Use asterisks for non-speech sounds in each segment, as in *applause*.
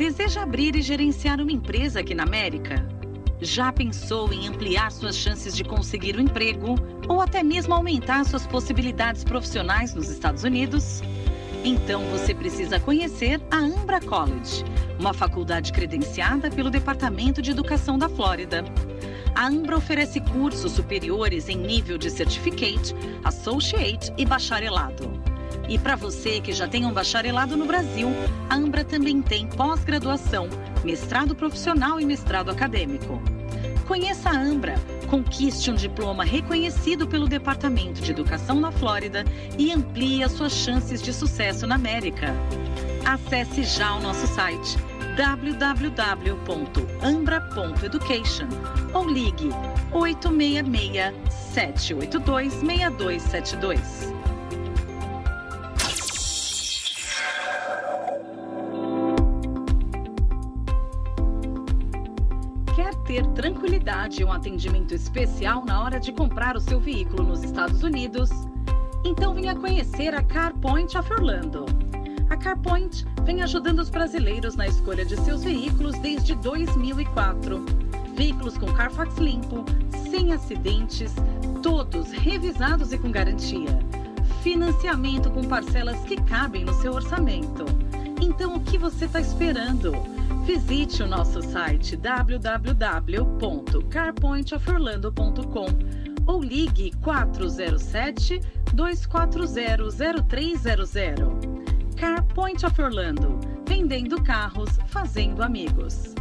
Deseja abrir e gerenciar uma empresa aqui na América? Já pensou em ampliar suas chances de conseguir um emprego ou até mesmo aumentar suas possibilidades profissionais nos Estados Unidos? Então você precisa conhecer a Ambra College, uma faculdade credenciada pelo Departamento de Educação da Flórida. A Ambra oferece cursos superiores em nível de Certificate, Associate e Bacharelado. E para você que já tem um bacharelado no Brasil, a Ambra também tem pós-graduação, mestrado profissional e mestrado acadêmico. Conheça a Ambra, conquiste um diploma reconhecido pelo Departamento de Educação da Flórida e amplie as suas chances de sucesso na América. Acesse já o nosso site www.ambra.education ou ligue 866 782 6272. Tranquilidade e um atendimento especial na hora de comprar o seu veículo nos Estados Unidos? Então venha conhecer a CarPoint of Orlando. A CarPoint vem ajudando os brasileiros na escolha de seus veículos desde 2004. Veículos com Carfax limpo, sem acidentes, todos revisados e com garantia. Financiamento com parcelas que cabem no seu orçamento. Então o que você está esperando? Visite o nosso site www.carpointoforlando.com ou ligue 407 240 0300. Car Point of Orlando. Vendendo carros, fazendo amigos.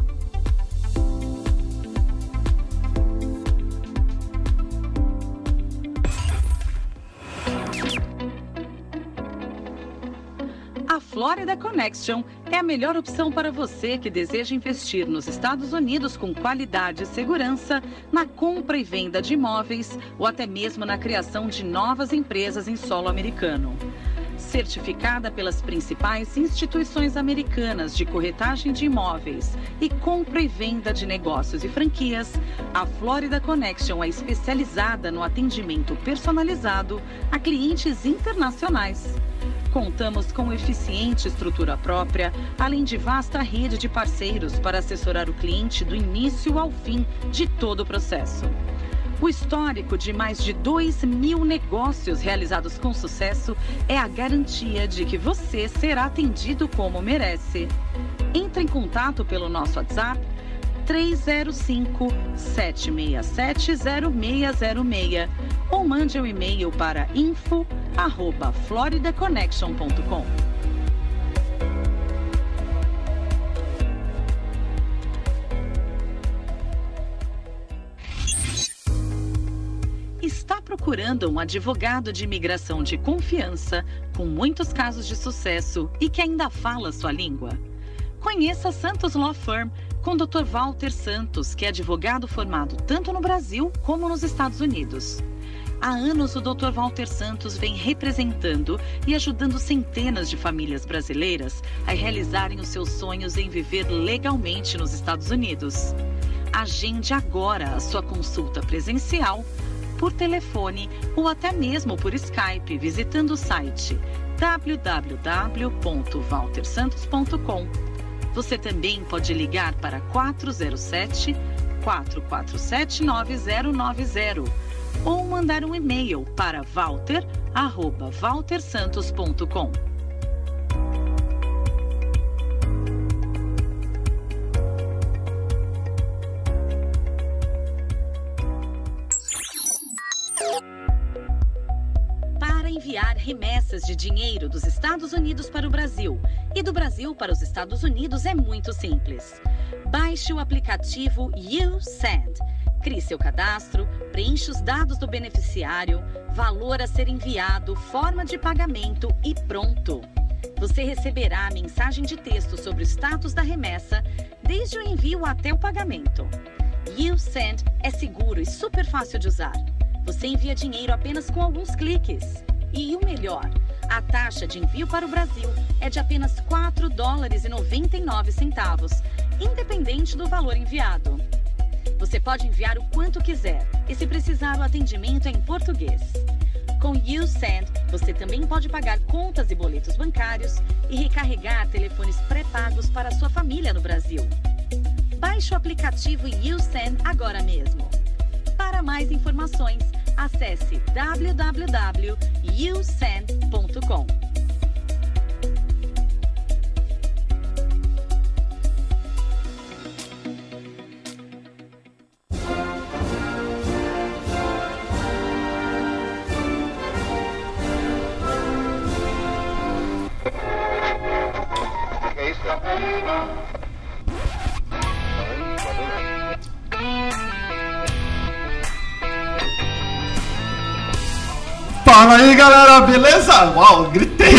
Florida Connection é a melhor opção para você que deseja investir nos Estados Unidos com qualidade e segurança na compra e venda de imóveis ou até mesmo na criação de novas empresas em solo americano. Certificada pelas principais instituições americanas de corretagem de imóveis e compra e venda de negócios e franquias, a Florida Connection é especializada no atendimento personalizado a clientes internacionais. Contamos com eficiente estrutura própria, além de vasta rede de parceiros para assessorar o cliente do início ao fim de todo o processo. O histórico de mais de 2 mil negócios realizados com sucesso é a garantia de que você será atendido como merece. Entre em contato pelo nosso WhatsApp 305 767 0606 ou mande um e-mail para info@floridaconnection.com. Está procurando um advogado de imigração de confiança, com muitos casos de sucesso e que ainda fala sua língua? Conheça Santos Law Firm com o Dr. Walter Santos, que é advogado formado tanto no Brasil como nos Estados Unidos. Há anos, o Dr. Walter Santos vem representando e ajudando centenas de famílias brasileiras a realizarem os seus sonhos em viver legalmente nos Estados Unidos. Agende agora a sua consulta presencial por telefone ou até mesmo por Skype, visitando o site www.valtersantos.com. Você também pode ligar para 407 447 9090 ou mandar um e-mail para walter@valtersantos.com. enviar de dinheiro dos Estados Unidos para o Brasil e do Brasil para os Estados Unidos é muito simples. Baixe o aplicativo YouSend. Crie seu cadastro, preencha os dados do beneficiário, valor a ser enviado, forma de pagamento e pronto. Você receberá a mensagem de texto sobre o status da remessa, desde o envio até o pagamento. YouSend é seguro e super fácil de usar. Você envia dinheiro apenas com alguns cliques. E o melhor, a taxa de envio para o Brasil é de apenas 4 dólares e 99 centavos, independente do valor enviado. Você pode enviar o quanto quiser e se precisar o atendimento é em português. Com YouSend, você também pode pagar contas e boletos bancários e recarregar telefones pré-pagos para sua família no Brasil. Baixe o aplicativo YouSend agora mesmo. Para mais informações, acesse www.usend.com. Fala aí galera, beleza? Uau, gritei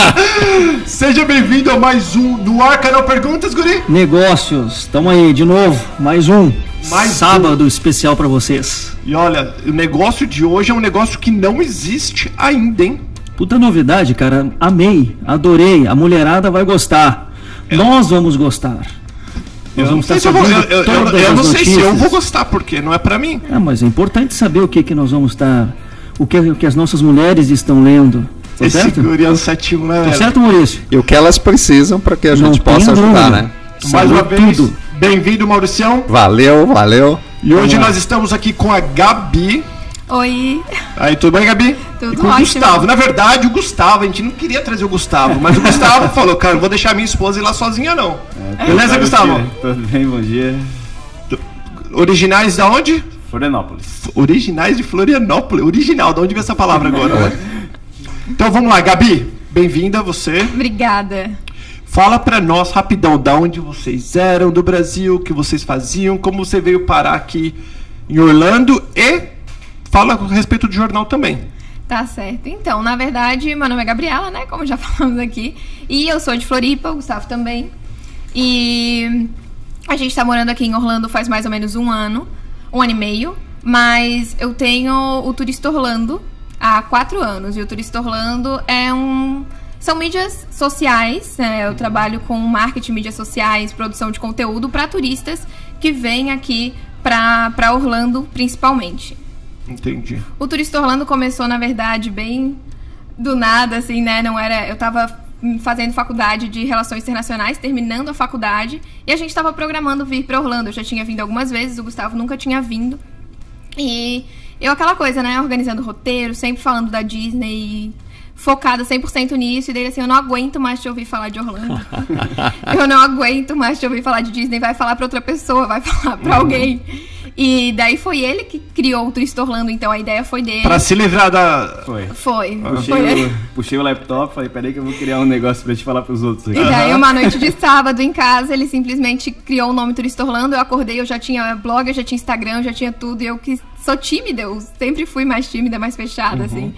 *laughs* Seja bem-vindo a mais um no Ar Canal Perguntas, Guri. Negócios, tamo aí de novo, mais um. Mais sábado especial pra vocês. E olha, o negócio de hoje é um negócio que não existe ainda, hein? Puta novidade, cara. Amei, adorei. A mulherada vai gostar. Nós vamos gostar. Eu Nós não vamos sei, se eu, vou, eu, eu- eu não sei se eu vou gostar, porque não é pra mim. Ah, mas é importante saber o que que nós vamos estar, o que, o que as nossas mulheres estão lendo. Tá Esse certo? é né, Tá certo, Maurício? E o que elas precisam para que a Não gente possa tenha ajudar, né? Mais uma vez, tudo. bem-vindo, Mauricião. Valeu, valeu. E hoje lá. nós estamos aqui com a Gabi. Oi, Aí, tudo bem, Gabi? Tudo e com o ótimo. Gustavo. Na verdade, o Gustavo, a gente não queria trazer o Gustavo, mas o Gustavo *laughs* falou, cara, não vou deixar minha esposa ir lá sozinha, não. Beleza, Gustavo? Tudo bem, bom dia. Originais da onde? Florianópolis. Originais de Florianópolis. Original, de onde veio essa palavra agora? então vamos lá, Gabi. Bem-vinda você. obrigada. Fala pra nós rapidão da onde vocês eram do Brasil, o que vocês faziam, como você veio parar aqui em Orlando e fala a respeito do jornal também. Tá certo. Então, na verdade, meu nome é Gabriela, né? Como já *laughs* falamos aqui. E eu sou de Floripa, o Gustavo também. E a gente tá morando aqui em Orlando faz mais ou menos um ano, um ano e meio. Mas eu tenho o Turista Orlando há quatro anos. E o Turista Orlando é um. São mídias sociais, né? Eu trabalho com marketing, mídias sociais, produção de conteúdo para turistas que vêm aqui para Orlando, principalmente. Entendi. O Turista Orlando começou, na verdade, bem do nada, assim, né? Não era. Eu tava fazendo faculdade de Relações Internacionais, terminando a faculdade, e a gente tava programando vir pra Orlando. Eu já tinha vindo algumas vezes, o Gustavo nunca tinha vindo. E eu, aquela coisa, né? Organizando roteiro, sempre falando da Disney. Focada 100% nisso, e dele assim: Eu não aguento mais te ouvir falar de Orlando. *laughs* eu não aguento mais te ouvir falar de Disney. Vai falar pra outra pessoa, vai falar pra alguém. E daí foi ele que criou o Turista Orlando, então a ideia foi dele. Pra se livrar da. Foi. Foi. Puxei, foi o, puxei o laptop, falei, peraí que eu vou criar um negócio pra te falar pros outros aqui. E daí, uma noite de sábado em casa, ele simplesmente criou o nome Turista Orlando. Eu acordei, eu já tinha blog, eu já tinha Instagram, eu já tinha tudo. E eu que sou tímida, eu sempre fui mais tímida, mais fechada, assim.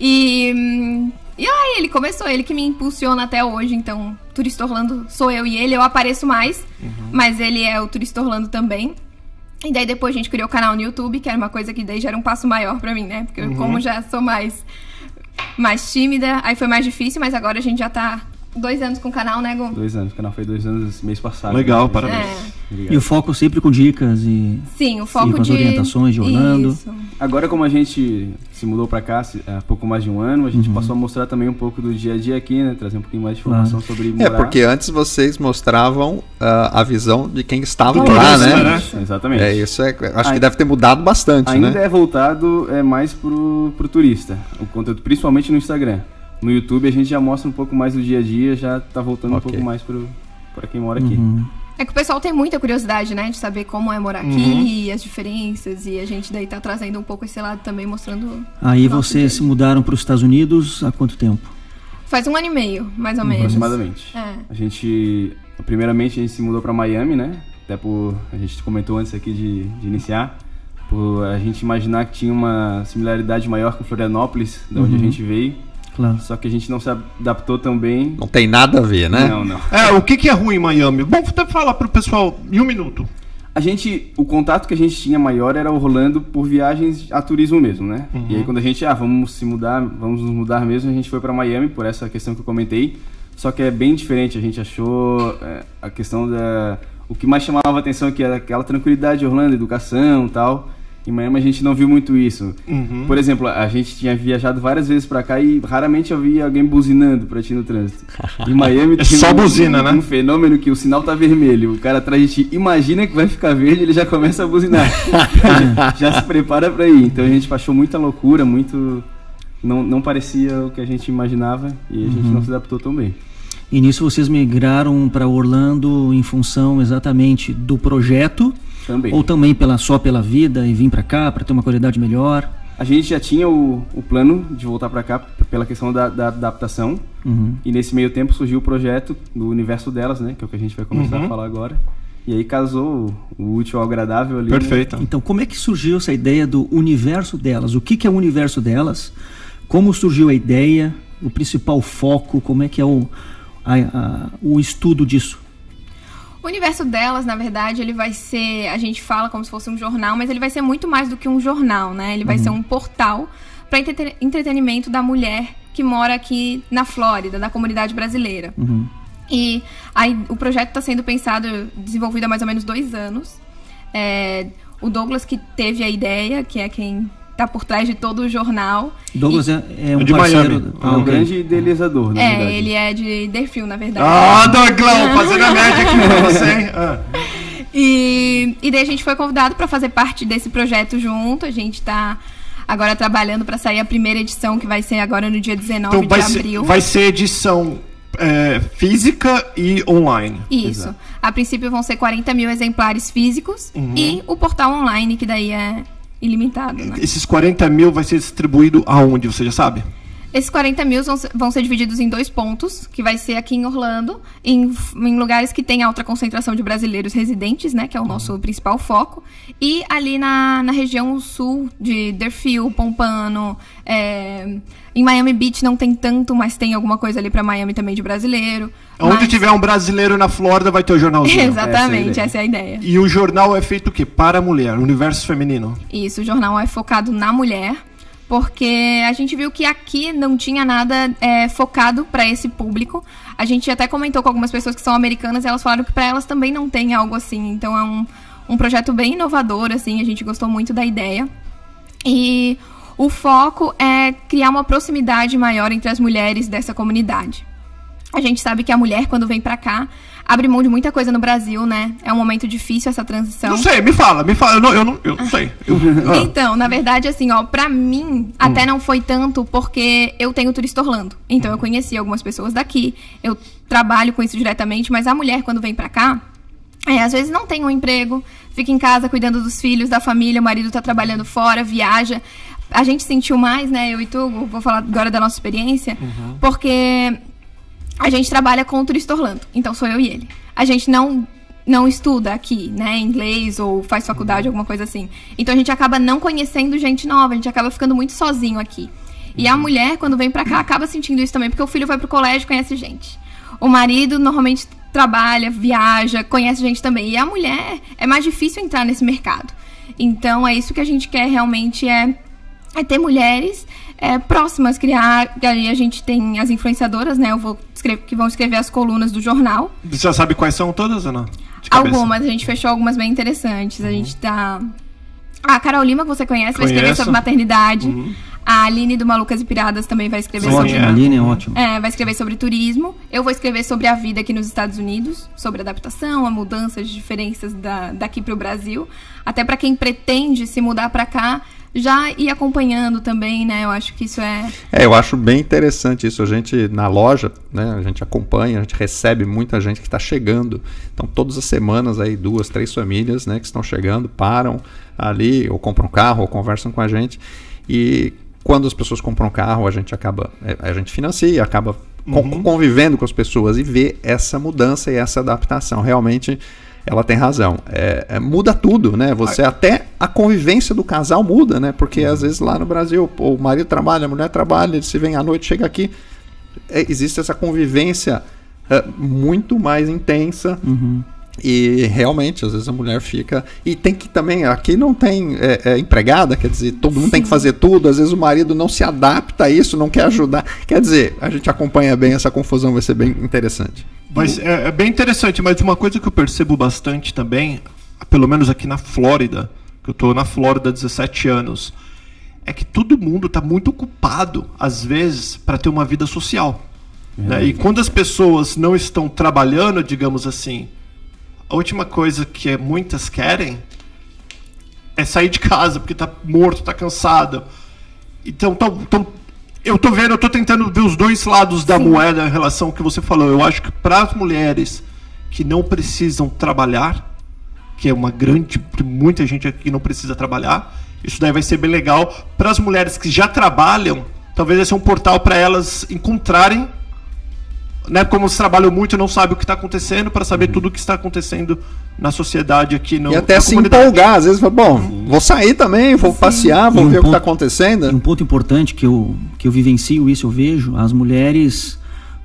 E. E aí, ele começou, ele que me impulsiona até hoje. Então, Turista Orlando sou eu e ele. Eu apareço mais, mas ele é o Turista Orlando também. E daí depois a gente criou o canal no YouTube, que era uma coisa que daí já era um passo maior pra mim, né? Porque eu, como já sou mais mais tímida, aí foi mais difícil, mas agora a gente já tá dois anos com o canal, né, Gu? Dois anos, o canal foi dois anos mês passado. Legal, né? parabéns. É. Obrigado. E o foco sempre com dicas e Sim, o foco com as de orientações de Orlando. Isso. Agora, como a gente se mudou pra cá há pouco mais de um ano, a gente passou a mostrar também um pouco do dia a dia aqui, né? Trazer um pouquinho mais de informação sobre É, morar. porque antes vocês mostravam ah, a visão de quem estava lá, né? né? Exatamente. É, isso é. Acho que deve ter mudado bastante, Ainda né? é voltado é, mais pro, pro turista. O conteúdo, principalmente no Instagram. No YouTube a gente já mostra um pouco mais do dia a dia, já tá voltando Ok. um pouco mais pro, pra quem mora aqui. Uhum. É que o pessoal tem muita curiosidade, né, de saber como é morar aqui, e as diferenças, e a gente daí tá trazendo um pouco esse lado também, mostrando. Aí vocês se mudaram para os Estados Unidos há quanto tempo? Faz um ano e meio, mais ou menos. Aproximadamente. É. A gente, primeiramente, a gente se mudou para Miami, né? Até por, a gente comentou antes aqui de, de iniciar, por a gente imaginar que tinha uma similaridade maior com Florianópolis, da onde a gente veio. Claro. Só que a gente não se adaptou tão bem. Não tem nada a ver, né? Não, não. É, o que, que é ruim em Miami? Bom, vou até falar pro pessoal em um minuto. A gente, o contato que a gente tinha maior era Orlando por viagens a turismo mesmo, né? E aí quando a gente, ah, vamos se mudar, vamos nos mudar mesmo, a gente foi para Miami por essa questão que eu comentei. Só que é bem diferente, a gente achou é, a questão da o que mais chamava a atenção aqui era aquela tranquilidade de Orlando, educação, e tal. Em Miami a gente não viu muito isso. Uhum. Por exemplo, a gente tinha viajado várias vezes pra cá e raramente eu via alguém buzinando pra ti no trânsito. Em Miami *laughs* É tem só um, buzina, né? um fenômeno que o sinal tá vermelho. O cara atrás de ti imagina que vai ficar verde ele já começa a buzinar. *laughs* já se prepara pra ir. Então a gente achou muita loucura, muito. Não, não parecia o que a gente imaginava e a gente Uhum. não se adaptou tão bem. E nisso vocês migraram para Orlando em função exatamente do projeto Também. ou também pela só pela vida e vir para cá para ter uma qualidade melhor? A gente já tinha o, o plano de voltar pra cá pela questão da, da adaptação. Uhum. E nesse meio tempo surgiu o projeto do universo delas, né? Que é o que a gente vai começar Uhum. a falar agora. E aí casou o, útil ao agradável ali. né? Perfeito. Então, como é que surgiu essa ideia do universo delas? O que, que é o universo delas? Como surgiu a ideia? O principal foco? Como é que é o, a- a- o estudo disso? O universo delas, na verdade, ele vai ser. A gente fala como se fosse um jornal, mas ele vai ser muito mais do que um jornal, né? Ele vai ser um portal para entretenimento da mulher que mora aqui na Flórida, na comunidade brasileira. Uhum. E aí, o projeto está sendo pensado, desenvolvido há mais ou menos dois anos. É, o Douglas que teve a ideia, que é quem está por trás de todo o jornal. Douglas é, é um de parceiro. Miami. Ah, É um grande idealizador, na É, verdade. ele é de Deerfield, na verdade. Ah, Douglão, fazendo a média aqui pra você, hein? *laughs* Ah. E, e daí a gente foi convidado para fazer parte desse projeto junto. A gente tá agora trabalhando para sair a primeira edição, que vai ser agora no dia 19 Então vai de ser, abril. vai ser edição é, física e online. Isso. A princípio vão ser 40 mil exemplares físicos Uhum. e o portal online, que daí é ilimitado, né? Esses 40 mil vai ser distribuído aonde, você já sabe? Esses 40 mil vão ser, vão ser divididos em dois pontos, que vai ser aqui em Orlando, em, em lugares que tem alta concentração de brasileiros residentes, né? Que é o nosso principal foco. E ali na, na região sul de Deerfield, Pompano, é, em Miami Beach não tem tanto, mas tem alguma coisa ali para Miami também de brasileiro. Onde Mas- tiver um brasileiro na Flórida vai ter o jornalzinho. Exatamente, *laughs* Essa é a ideia. essa é a ideia. E o jornal é feito o quê? Para a mulher, universo feminino. Isso, o jornal é focado na mulher, porque a gente viu que aqui não tinha nada é, focado para esse público. A gente até comentou com algumas pessoas que são americanas e elas falaram que para elas também não tem algo assim. Então é um, um projeto bem inovador, assim, a gente gostou muito da ideia. E o foco é criar uma proximidade maior entre as mulheres dessa comunidade. A gente sabe que a mulher, quando vem pra cá, abre mão de muita coisa no Brasil, né? É um momento difícil essa transição. Não sei, me fala, me fala. Eu não, eu não, eu não sei. Eu- *laughs* ah. Então, na verdade, assim, ó, pra mim, até não foi tanto porque eu tenho turista Orlando. Então, eu conheci algumas pessoas daqui, eu trabalho com isso diretamente, mas a mulher, quando vem pra cá, é, às vezes não tem um emprego, fica em casa cuidando dos filhos, da família, o marido tá trabalhando fora, viaja. A gente sentiu mais, né, eu e tu, vou falar agora da nossa experiência, porque a gente trabalha com o turista Orlando. Então sou eu e ele. A gente não não estuda aqui, né, inglês ou faz faculdade, alguma coisa assim. Então a gente acaba não conhecendo gente nova, a gente acaba ficando muito sozinho aqui. E a mulher, quando vem pra cá, acaba sentindo isso também, porque o filho vai pro colégio e conhece gente. O marido normalmente trabalha, viaja, conhece gente também. E a mulher é mais difícil entrar nesse mercado. Então é isso que a gente quer realmente é é ter mulheres é, próximas, criar. E aí a gente tem as influenciadoras, né? Eu vou escrever, que vão escrever as colunas do jornal. Você já sabe quais são todas ou não? Algumas, a gente fechou algumas bem interessantes. A gente tá. A Carol Lima, que você conhece, vai escrever Conheço. sobre maternidade. A Aline do Malucas e Piradas também vai escrever Sim, sobre. é. A Aline é ótimo. É, vai escrever sobre turismo. Eu vou escrever sobre a vida aqui nos Estados Unidos, sobre adaptação, a mudança, as diferenças da, daqui para o Brasil. Até para quem pretende se mudar para cá, já ir acompanhando também, né? Eu acho que isso é. É, eu acho bem interessante isso. A gente, na loja, né, a gente acompanha, a gente recebe muita gente que está chegando. Então, todas as semanas aí, duas, três famílias né, que estão chegando, param ali, ou compram um carro, ou conversam com a gente. E quando as pessoas compram um carro, a gente acaba, é, a gente financia, acaba con- convivendo com as pessoas e vê essa mudança e essa adaptação. Realmente, ela tem razão. É, é, muda tudo, né? Você até a convivência do casal muda, né? Porque às vezes lá no Brasil o marido trabalha, a mulher trabalha, eles se vêm à noite, chega aqui, é, existe essa convivência é, muito mais intensa. E realmente, às vezes a mulher fica. E tem que também. Aqui não tem é, é, empregada, quer dizer, todo mundo tem que fazer tudo. Às vezes o marido não se adapta a isso, não quer ajudar. Quer dizer, a gente acompanha bem essa confusão, vai ser bem interessante. Mas é, é bem interessante, mas uma coisa que eu percebo bastante também, pelo menos aqui na Flórida, que eu estou na Flórida há 17 anos, é que todo mundo está muito ocupado, às vezes, para ter uma vida social. Né? E quando as pessoas não estão trabalhando, digamos assim, a última coisa que muitas querem é sair de casa porque está morto, está cansado. Então, tão, tão, eu tô vendo, eu tô tentando ver os dois lados da Sim. moeda em relação ao que você falou. Eu acho que para as mulheres que não precisam trabalhar, que é uma grande, muita gente aqui não precisa trabalhar, isso daí vai ser bem legal. Para as mulheres que já trabalham, talvez vai ser um portal para elas encontrarem né, como eles trabalham muito, não sabem o que está acontecendo para saber uhum. tudo o que está acontecendo na sociedade aqui no, E até se comunidade. empolgar, às vezes, bom, Sim. vou sair também, vou Sim. passear, vou um ver ponto, o que está acontecendo. Um ponto importante que eu, que eu vivencio isso, eu vejo, as mulheres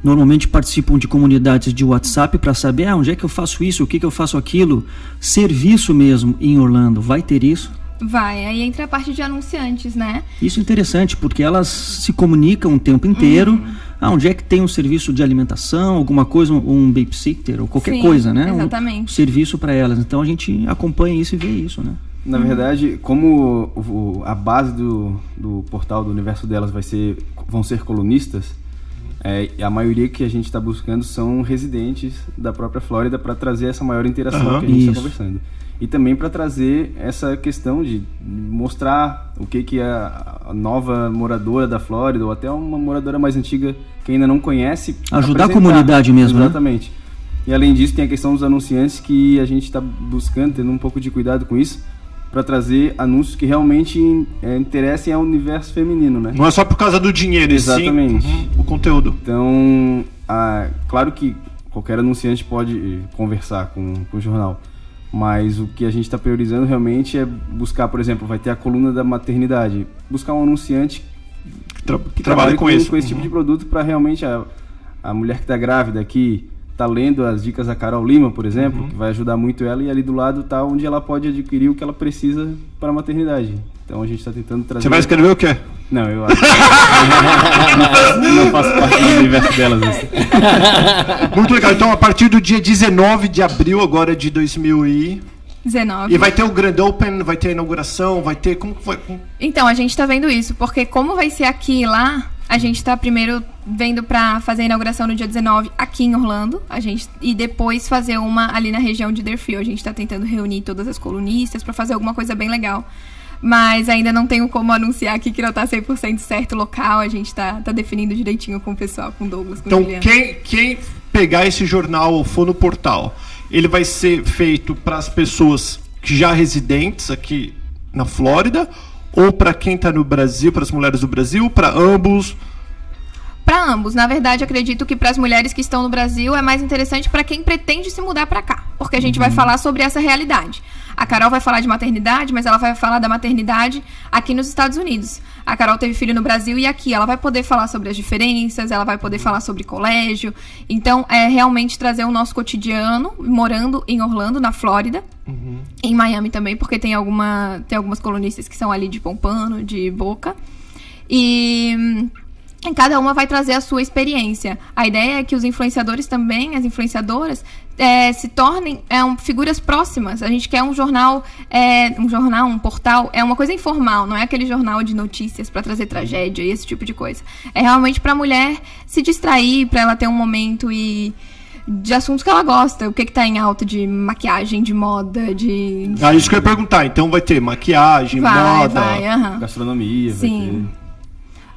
normalmente participam de comunidades de WhatsApp para saber ah, onde é que eu faço isso, o que, que eu faço aquilo. Serviço mesmo em Orlando, vai ter isso? Vai, aí entra a parte de anunciantes, né? Isso é interessante, porque elas se comunicam o tempo inteiro. Uhum. Ah, onde é que tem um serviço de alimentação, alguma coisa, um, um babysitter ou qualquer Sim, coisa, né? Exatamente. Um serviço para elas. Então a gente acompanha isso e vê isso, né? Na verdade, como o, a base do, do portal do universo delas vai ser, vão ser colunistas, é, a maioria que a gente está buscando são residentes da própria Flórida para trazer essa maior interação uhum, que a gente está conversando e também para trazer essa questão de mostrar o que que a nova moradora da Flórida ou até uma moradora mais antiga que ainda não conhece ajudar a comunidade mesmo né? exatamente. Né? e além disso tem a questão dos anunciantes que a gente está buscando tendo um pouco de cuidado com isso para trazer anúncios que realmente é, interessem ao universo feminino né? Não é só por causa do dinheiro exatamente sim, o conteúdo. Então a, claro que qualquer anunciante pode conversar com, com o jornal mas o que a gente está priorizando realmente é buscar, por exemplo, vai ter a coluna da maternidade, buscar um anunciante que, tra que trabalhe com, com, com esse tipo de produto para realmente a, a mulher que está grávida aqui tá lendo as dicas da Carol Lima, por exemplo, uhum. que vai ajudar muito ela e ali do lado tá onde ela pode adquirir o que ela precisa para a maternidade. Então a gente está tentando trazer. Você vai escrever o quê? Não, eu acho. não, faço, parte do universo delas. Assim. Muito legal. Então, a partir do dia 19 de abril, agora de 2019. E vai ter o Grand Open, vai ter a inauguração, vai ter. Como foi? Então, a gente está vendo isso, porque como vai ser aqui e lá, a gente está primeiro vendo para fazer a inauguração no dia 19 aqui em Orlando, a gente e depois fazer uma ali na região de Deerfield. A gente está tentando reunir todas as colunistas para fazer alguma coisa bem legal mas ainda não tenho como anunciar aqui que não está 100% certo o local. A gente está tá definindo direitinho com o pessoal, com o Douglas, com Então, quem, quem pegar esse jornal ou for no portal, ele vai ser feito para as pessoas que já residentes aqui na Flórida ou para quem está no Brasil, para as mulheres do Brasil, para ambos? Para ambos. Na verdade, acredito que para as mulheres que estão no Brasil é mais interessante para quem pretende se mudar para cá, porque a gente uhum. vai falar sobre essa realidade. A Carol vai falar de maternidade, mas ela vai falar da maternidade aqui nos Estados Unidos. A Carol teve filho no Brasil e aqui. Ela vai poder falar sobre as diferenças, ela vai poder falar sobre colégio. Então, é realmente trazer o nosso cotidiano, morando em Orlando, na Flórida. Uhum. Em Miami também, porque tem, alguma, tem algumas colunistas que são ali de Pompano, de Boca. E cada uma vai trazer a sua experiência. A ideia é que os influenciadores também, as influenciadoras, é, se tornem é, um, figuras próximas. A gente quer um jornal, é, um jornal, um portal, é uma coisa informal, não é aquele jornal de notícias para trazer tragédia e esse tipo de coisa. É realmente para a mulher se distrair, para ela ter um momento e de assuntos que ela gosta. O que, que tá em alta de maquiagem, de moda, de. Ah, isso que eu ia perguntar. Então vai ter maquiagem, vai, moda, vai, uhum. gastronomia, Sim. vai ter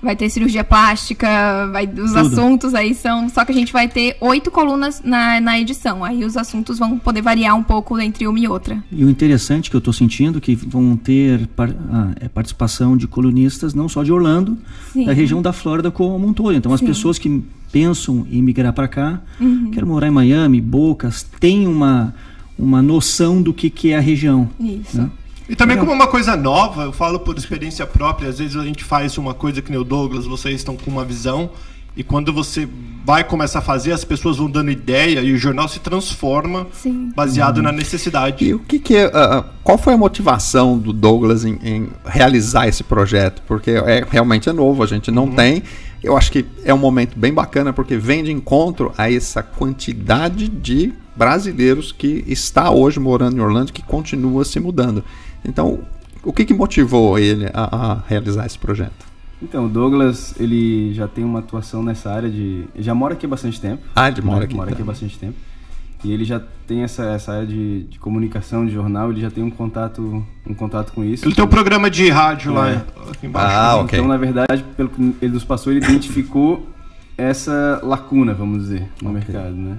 vai ter cirurgia plástica, vai, os Tudo. assuntos aí são. Só que a gente vai ter oito colunas na, na edição. Aí os assuntos vão poder variar um pouco entre uma e outra. E o interessante que eu estou sentindo é que vão ter par, ah, é participação de colunistas não só de Orlando, Sim. da região da Flórida como um todo. Então as Sim. pessoas que pensam em migrar para cá, uhum. querem morar em Miami, Bocas, têm uma, uma noção do que, que é a região. Isso. Né? E também como uma coisa nova, eu falo por experiência própria, às vezes a gente faz uma coisa que nem o Douglas, vocês estão com uma visão, e quando você vai começar a fazer, as pessoas vão dando ideia e o jornal se transforma Sim. baseado na necessidade. E o que, que é, uh, qual foi a motivação do Douglas em, em, realizar esse projeto? Porque é, realmente é novo, a gente não uhum. tem. Eu acho que é um momento bem bacana porque vem de encontro a essa quantidade de brasileiros que está hoje morando em Orlando que continua se mudando. Então, o que, que motivou ele a, a realizar esse projeto? Então, o Douglas, ele já tem uma atuação nessa área de... Ele já mora aqui há bastante tempo. Ah, ele mora né? aqui. Mora aqui há bastante tempo. E ele já tem essa, essa área de, de comunicação, de jornal, ele já tem um contato, um contato com isso. Ele tem um programa de rádio lá É. aqui embaixo. Ah, ok. Então, na verdade, pelo que ele nos passou, ele identificou essa lacuna, vamos dizer, no Ok. mercado, né?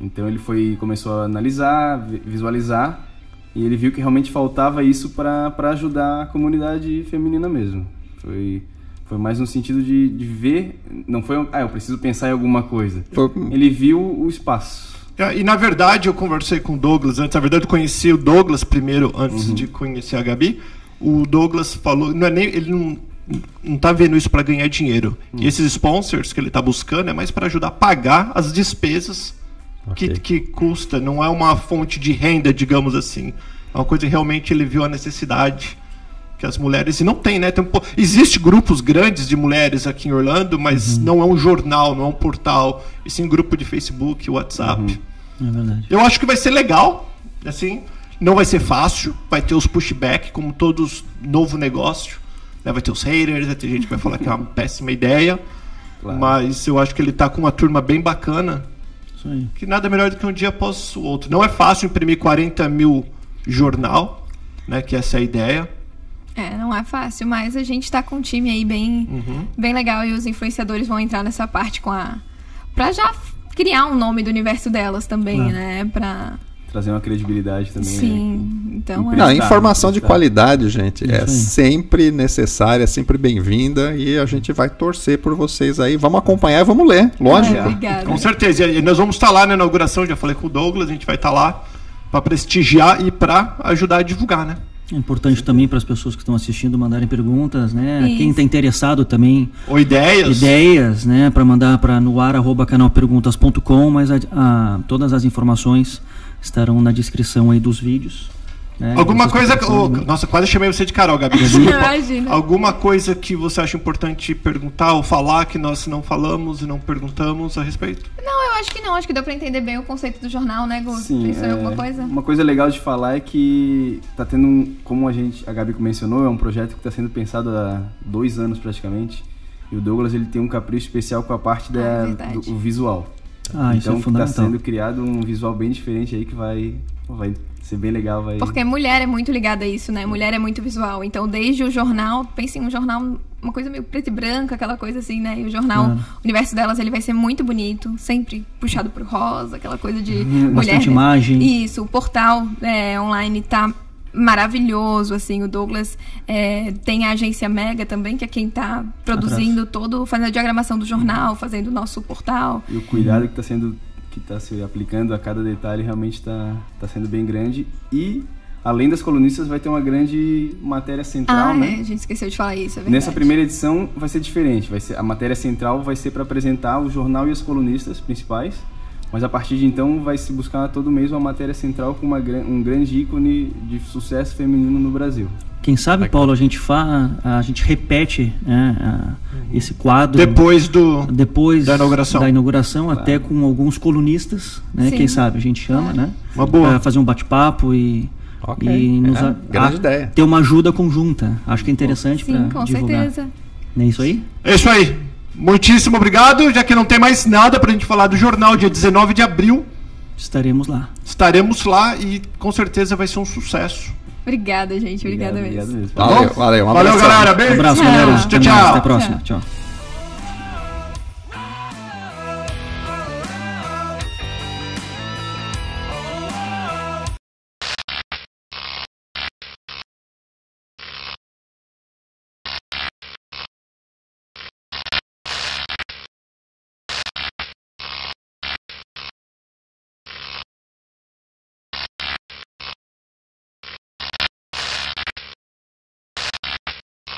Então ele foi começou a analisar, vi- visualizar e ele viu que realmente faltava isso para ajudar a comunidade feminina mesmo. Foi foi mais no sentido de, de ver, não foi, ah, eu preciso pensar em alguma coisa. Ele viu o espaço. É, E na verdade eu conversei com o Douglas antes. Na verdade eu conheci o Douglas primeiro antes de conhecer a Gabi. O Douglas falou, não é nem ele não não tá vendo isso para ganhar dinheiro. E esses sponsors que ele tá buscando é mais para ajudar a pagar as despesas Ok. que, que custa. Não é uma fonte de renda, digamos assim. É uma coisa que realmente ele viu a necessidade que as mulheres e não tem, né? Tem um existe grupos grandes de mulheres aqui em Orlando, mas não é um jornal, não é um portal, e sim grupo de Facebook, WhatsApp. É verdade. Eu acho que vai ser legal, assim, não vai ser fácil, vai ter os pushback, como todos novo negócio, né? vai ter os haters, vai ter gente que vai falar que é uma *laughs* péssima ideia, Claro. mas eu acho que ele tá com uma turma bem bacana, Aí. que nada melhor do que um dia após o outro. Não é fácil imprimir 40 mil jornal, né? Que essa é a ideia. É, não é fácil, mas a gente tá com um time aí bem, Uhum. bem legal e os influenciadores vão entrar nessa parte com a. pra já criar um nome do universo delas também, Claro. né? Pra. Trazer uma credibilidade também. né? Sim. Então é. Não, Emprestar, informação de qualidade, gente, é sempre necessária, é sempre bem-vinda e a gente vai torcer por vocês aí. Vamos acompanhar e vamos ler, lógico. Ai, obrigada. Com certeza. E nós vamos estar lá na inauguração, já falei com o Douglas, a gente vai estar lá para prestigiar e para ajudar a divulgar, né? É importante também para as pessoas que estão assistindo mandarem perguntas, né? Isso. Quem está interessado também, Ou ideias. ideias, né? Para mandar para no ar arroba canalperguntas.com, mas a- a- todas as informações estarão na descrição aí dos vídeos. né? Alguma coisa. ô, nossa, quase chamei você de Carol, Gabi. *laughs* Desculpa. Imagina. Alguma coisa que você acha importante perguntar ou falar que nós não falamos e não perguntamos a respeito? Não, eu acho que não. Acho que deu pra entender bem o conceito do jornal, né, Gu? Sim, Pensou em é, alguma coisa? Uma coisa legal de falar é que tá tendo um, como a gente, a Gabi mencionou, é um projeto que está sendo pensado há dois anos praticamente. E o Douglas ele tem um capricho especial com a parte da, Ah, verdade. do visual. Ah, isso então é está fundamental. sendo criado um visual bem diferente aí que vai, vai ser bem legal, vai. Porque mulher é muito ligada a isso, né? Mulher é muito visual. Então, desde o jornal, pense em um jornal, uma coisa meio preto e branco, aquela coisa assim, né? E o jornal, Claro. o universo delas, ele vai ser muito bonito, sempre puxado pro rosa, aquela coisa de Uhum, mulher. bastante né? imagem. Isso, o portal é, online tá maravilhoso, assim, o Douglas é, tem a agência Mega também, que é quem tá produzindo todo, fazendo a diagramação do jornal, fazendo o nosso portal. E o cuidado que está sendo que está se aplicando a cada detalhe realmente está tá sendo bem grande e além das colunistas vai ter uma grande matéria central, ah, né? é, a gente esqueceu de falar isso, é verdade. Nessa primeira edição vai ser diferente, vai ser a matéria central vai ser para apresentar o jornal e as colunistas principais, mas a partir de então vai se buscar todo mês uma matéria central com uma, gran- um grande ícone de sucesso feminino no Brasil. Quem sabe, Paulo, a gente fa, a gente repete né, a- esse quadro Depois do. depois da inauguração. da inauguração, até com alguns colunistas, né? Sim. Quem sabe a gente chama, né? Uma boa. Pra fazer um bate-papo e, Ok, e nos é, a- grande a- ideia. ter uma ajuda conjunta. Acho que é interessante Sim, para com divulgar. certeza. Não é isso aí? É isso aí. Muitíssimo obrigado. Já que não tem mais nada pra gente falar do jornal, dia 19 de abril, Estaremos lá. estaremos lá e com certeza vai ser um sucesso. Obrigada, gente. Obrigada Obrigado, mesmo. obrigado mesmo. Tá Valeu, bom? valeu, um Valeu, galera. Beijo. Um abraço, Tchau. galera. Tchau, tchau. Até a próxima. Tchau.